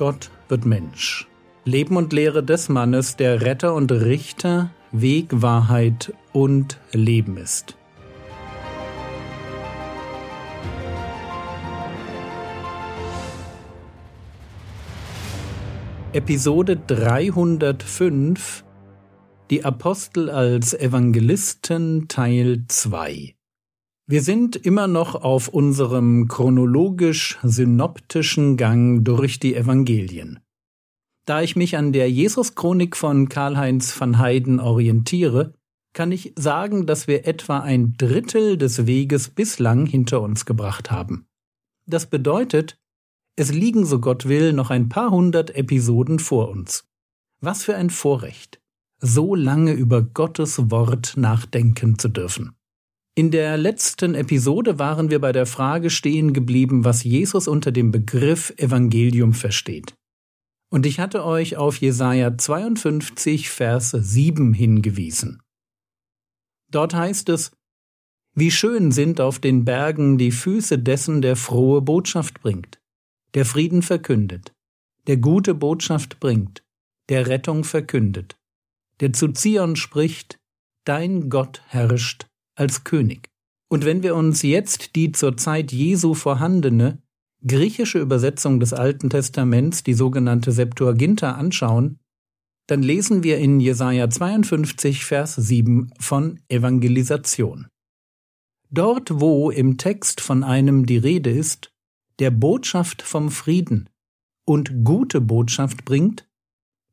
Gott wird Mensch. Leben und Lehre des Mannes, der Retter und Richter, Weg, Wahrheit und Leben ist. Episode 305 Die Apostel als Evangelisten Teil 2 wir sind immer noch auf unserem chronologisch-synoptischen Gang durch die Evangelien. Da ich mich an der Jesuschronik von Karl-Heinz van Heiden orientiere, kann ich sagen, dass wir etwa ein Drittel des Weges bislang hinter uns gebracht haben. Das bedeutet, es liegen, so Gott will, noch ein paar hundert Episoden vor uns. Was für ein Vorrecht, so lange über Gottes Wort nachdenken zu dürfen. In der letzten Episode waren wir bei der Frage stehen geblieben, was Jesus unter dem Begriff Evangelium versteht. Und ich hatte euch auf Jesaja 52, Vers 7 hingewiesen. Dort heißt es, wie schön sind auf den Bergen die Füße dessen, der frohe Botschaft bringt, der Frieden verkündet, der gute Botschaft bringt, der Rettung verkündet, der zu Zion spricht, dein Gott herrscht als König. Und wenn wir uns jetzt die zur Zeit Jesu vorhandene griechische Übersetzung des Alten Testaments, die sogenannte Septuaginta, anschauen, dann lesen wir in Jesaja 52, Vers 7 von Evangelisation. Dort, wo im Text von einem die Rede ist, der Botschaft vom Frieden und gute Botschaft bringt,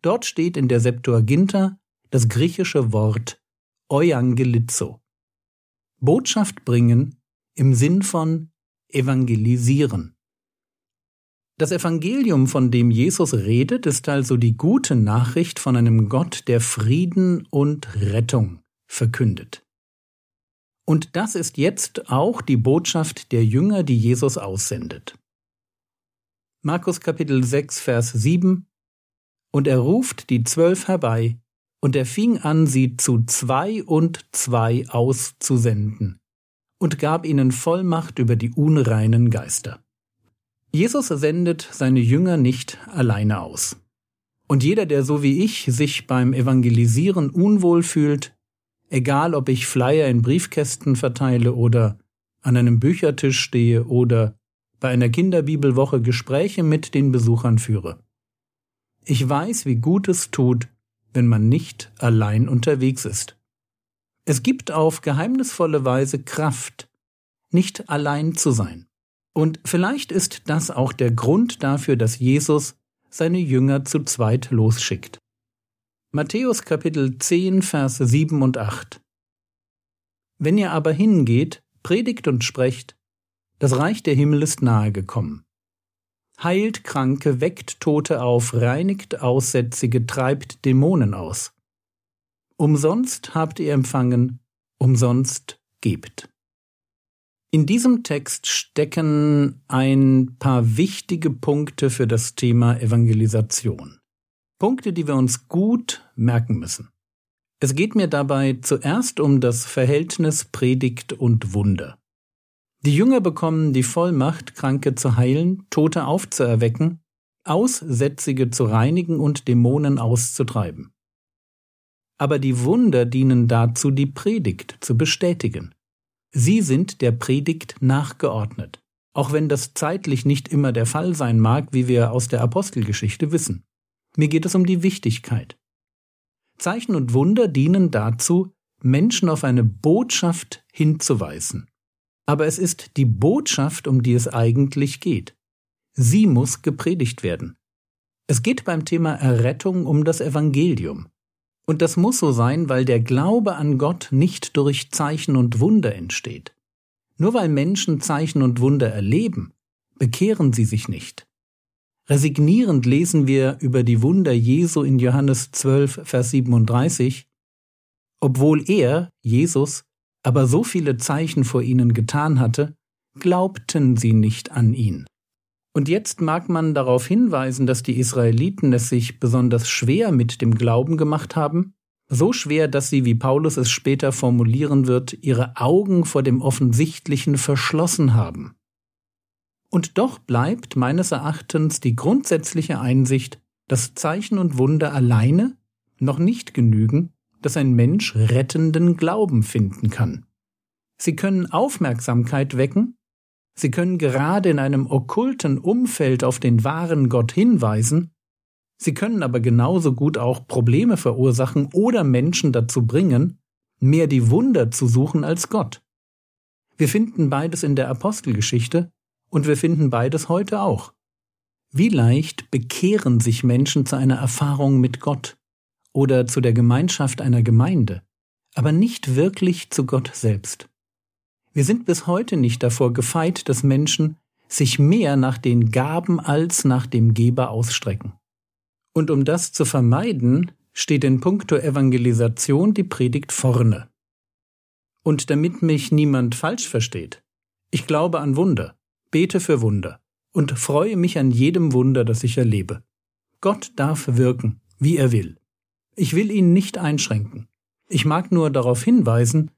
dort steht in der Septuaginta das griechische Wort Euangelizo. Botschaft bringen im Sinn von evangelisieren. Das Evangelium, von dem Jesus redet, ist also die gute Nachricht von einem Gott, der Frieden und Rettung verkündet. Und das ist jetzt auch die Botschaft der Jünger, die Jesus aussendet. Markus Kapitel 6, Vers 7 Und er ruft die Zwölf herbei und er fing an, sie zu zwei und zwei auszusenden und gab ihnen Vollmacht über die unreinen Geister. Jesus sendet seine Jünger nicht alleine aus. Und jeder, der so wie ich sich beim Evangelisieren unwohl fühlt, egal ob ich Flyer in Briefkästen verteile oder an einem Büchertisch stehe oder bei einer Kinderbibelwoche Gespräche mit den Besuchern führe. Ich weiß, wie gut es tut, wenn man nicht allein unterwegs ist. Es gibt auf geheimnisvolle Weise Kraft, nicht allein zu sein. Und vielleicht ist das auch der Grund dafür, dass Jesus seine Jünger zu zweit losschickt. Matthäus Kapitel 10, Verse 7 und 8. Wenn ihr aber hingeht, predigt und sprecht, das Reich der Himmel ist nahe gekommen heilt Kranke, weckt Tote auf, reinigt Aussätzige, treibt Dämonen aus. Umsonst habt ihr empfangen, umsonst gebt. In diesem Text stecken ein paar wichtige Punkte für das Thema Evangelisation. Punkte, die wir uns gut merken müssen. Es geht mir dabei zuerst um das Verhältnis Predigt und Wunder. Die Jünger bekommen die Vollmacht, Kranke zu heilen, Tote aufzuerwecken, Aussätzige zu reinigen und Dämonen auszutreiben. Aber die Wunder dienen dazu, die Predigt zu bestätigen. Sie sind der Predigt nachgeordnet, auch wenn das zeitlich nicht immer der Fall sein mag, wie wir aus der Apostelgeschichte wissen. Mir geht es um die Wichtigkeit. Zeichen und Wunder dienen dazu, Menschen auf eine Botschaft hinzuweisen. Aber es ist die Botschaft, um die es eigentlich geht. Sie muss gepredigt werden. Es geht beim Thema Errettung um das Evangelium. Und das muss so sein, weil der Glaube an Gott nicht durch Zeichen und Wunder entsteht. Nur weil Menschen Zeichen und Wunder erleben, bekehren sie sich nicht. Resignierend lesen wir über die Wunder Jesu in Johannes 12, Vers 37, obwohl er, Jesus, aber so viele Zeichen vor ihnen getan hatte, glaubten sie nicht an ihn. Und jetzt mag man darauf hinweisen, dass die Israeliten es sich besonders schwer mit dem Glauben gemacht haben, so schwer, dass sie, wie Paulus es später formulieren wird, ihre Augen vor dem Offensichtlichen verschlossen haben. Und doch bleibt meines Erachtens die grundsätzliche Einsicht, dass Zeichen und Wunder alleine noch nicht genügen, dass ein Mensch rettenden Glauben finden kann. Sie können Aufmerksamkeit wecken, sie können gerade in einem okkulten Umfeld auf den wahren Gott hinweisen, sie können aber genauso gut auch Probleme verursachen oder Menschen dazu bringen, mehr die Wunder zu suchen als Gott. Wir finden beides in der Apostelgeschichte und wir finden beides heute auch. Wie leicht bekehren sich Menschen zu einer Erfahrung mit Gott oder zu der Gemeinschaft einer Gemeinde, aber nicht wirklich zu Gott selbst. Wir sind bis heute nicht davor gefeit, dass Menschen sich mehr nach den Gaben als nach dem Geber ausstrecken. Und um das zu vermeiden, steht in puncto Evangelisation die Predigt vorne. Und damit mich niemand falsch versteht, ich glaube an Wunder, bete für Wunder und freue mich an jedem Wunder, das ich erlebe. Gott darf wirken, wie er will. Ich will ihn nicht einschränken. Ich mag nur darauf hinweisen,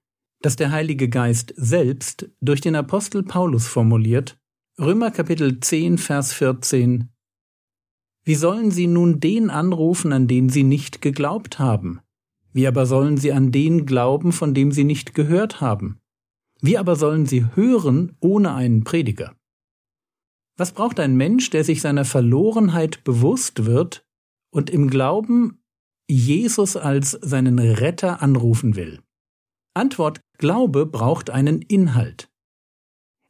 dass der Heilige Geist selbst durch den Apostel Paulus formuliert, Römer Kapitel 10, Vers 14, Wie sollen sie nun den anrufen, an den sie nicht geglaubt haben? Wie aber sollen sie an den glauben, von dem sie nicht gehört haben? Wie aber sollen sie hören ohne einen Prediger? Was braucht ein Mensch, der sich seiner Verlorenheit bewusst wird und im Glauben Jesus als seinen Retter anrufen will? Antwort Glaube braucht einen Inhalt.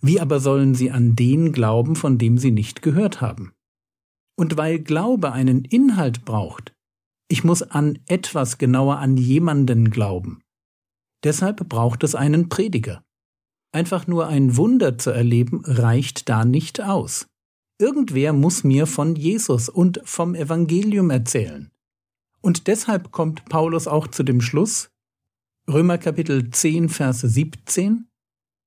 Wie aber sollen sie an den glauben, von dem sie nicht gehört haben? Und weil Glaube einen Inhalt braucht, ich muss an etwas genauer an jemanden glauben. Deshalb braucht es einen Prediger. Einfach nur ein Wunder zu erleben reicht da nicht aus. Irgendwer muss mir von Jesus und vom Evangelium erzählen. Und deshalb kommt Paulus auch zu dem Schluss, Römer Kapitel 10, Verse 17,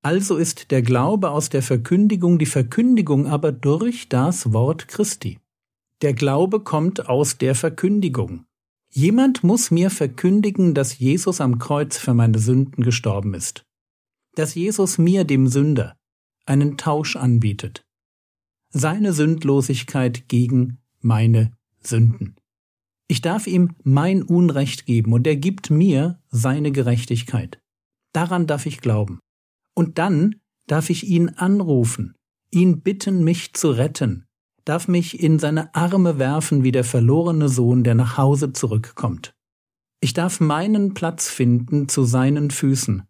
also ist der Glaube aus der Verkündigung, die Verkündigung aber durch das Wort Christi. Der Glaube kommt aus der Verkündigung. Jemand muss mir verkündigen, dass Jesus am Kreuz für meine Sünden gestorben ist. Dass Jesus mir, dem Sünder, einen Tausch anbietet. Seine Sündlosigkeit gegen meine Sünden. Ich darf ihm mein Unrecht geben und er gibt mir seine Gerechtigkeit. Daran darf ich glauben. Und dann darf ich ihn anrufen, ihn bitten, mich zu retten, darf mich in seine Arme werfen wie der verlorene Sohn, der nach Hause zurückkommt. Ich darf meinen Platz finden zu seinen Füßen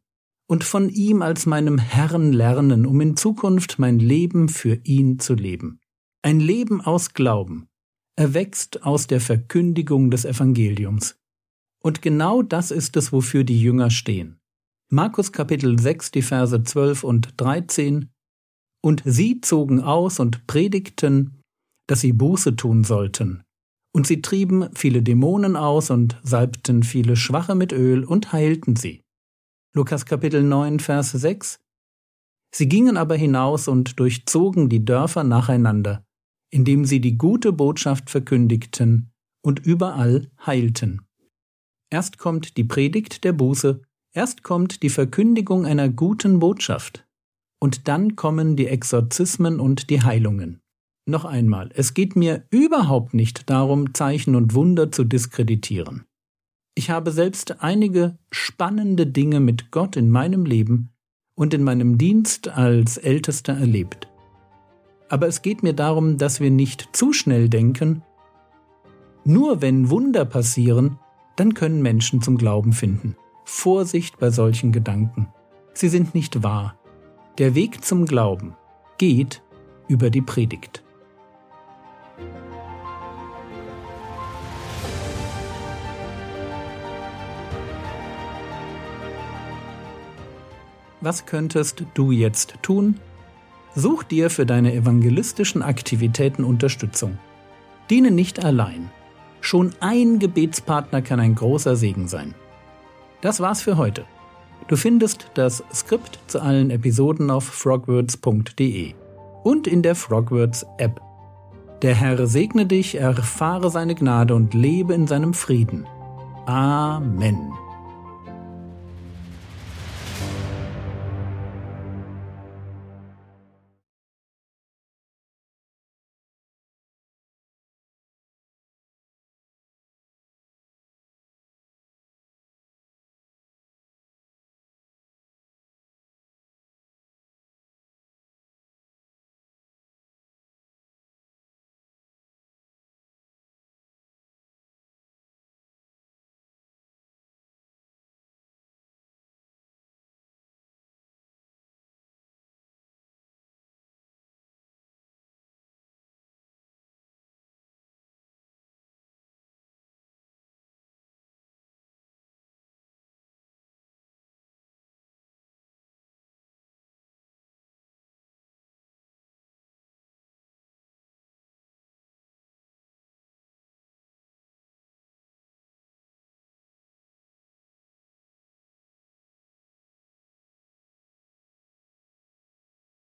und von ihm als meinem Herrn lernen, um in Zukunft mein Leben für ihn zu leben. Ein Leben aus Glauben, erwächst aus der Verkündigung des Evangeliums. Und genau das ist es, wofür die Jünger stehen. Markus Kapitel 6, die Verse 12 und 13 Und sie zogen aus und predigten dass sie Buße tun sollten. Und sie trieben viele Dämonen aus und salbten viele Schwache mit Öl und heilten sie. Lukas Kapitel 9, Vers 6 Sie gingen aber hinaus und durchzogen die Dörfer nacheinander, indem sie die gute Botschaft verkündigten und überall heilten. Erst kommt die Predigt der Buße, erst kommt die Verkündigung einer guten Botschaft, und dann kommen die Exorzismen und die Heilungen. Noch einmal, es geht mir überhaupt nicht darum, Zeichen und Wunder zu diskreditieren. Ich habe selbst einige spannende Dinge mit Gott in meinem Leben und in meinem Dienst als Ältester erlebt. Aber es geht mir darum, dass wir nicht zu schnell denken, nur wenn Wunder passieren, dann können Menschen zum Glauben finden. Vorsicht bei solchen Gedanken. Sie sind nicht wahr. Der Weg zum Glauben geht über die Predigt. Was könntest du jetzt tun? Such dir für deine evangelistischen Aktivitäten Unterstützung. Diene nicht allein. Schon ein Gebetspartner kann ein großer Segen sein. Das war's für heute. Du findest das Skript zu allen Episoden auf frogwords.de und in der Frogwords App. Der Herr segne dich, erfahre seine Gnade und lebe in seinem Frieden. Amen.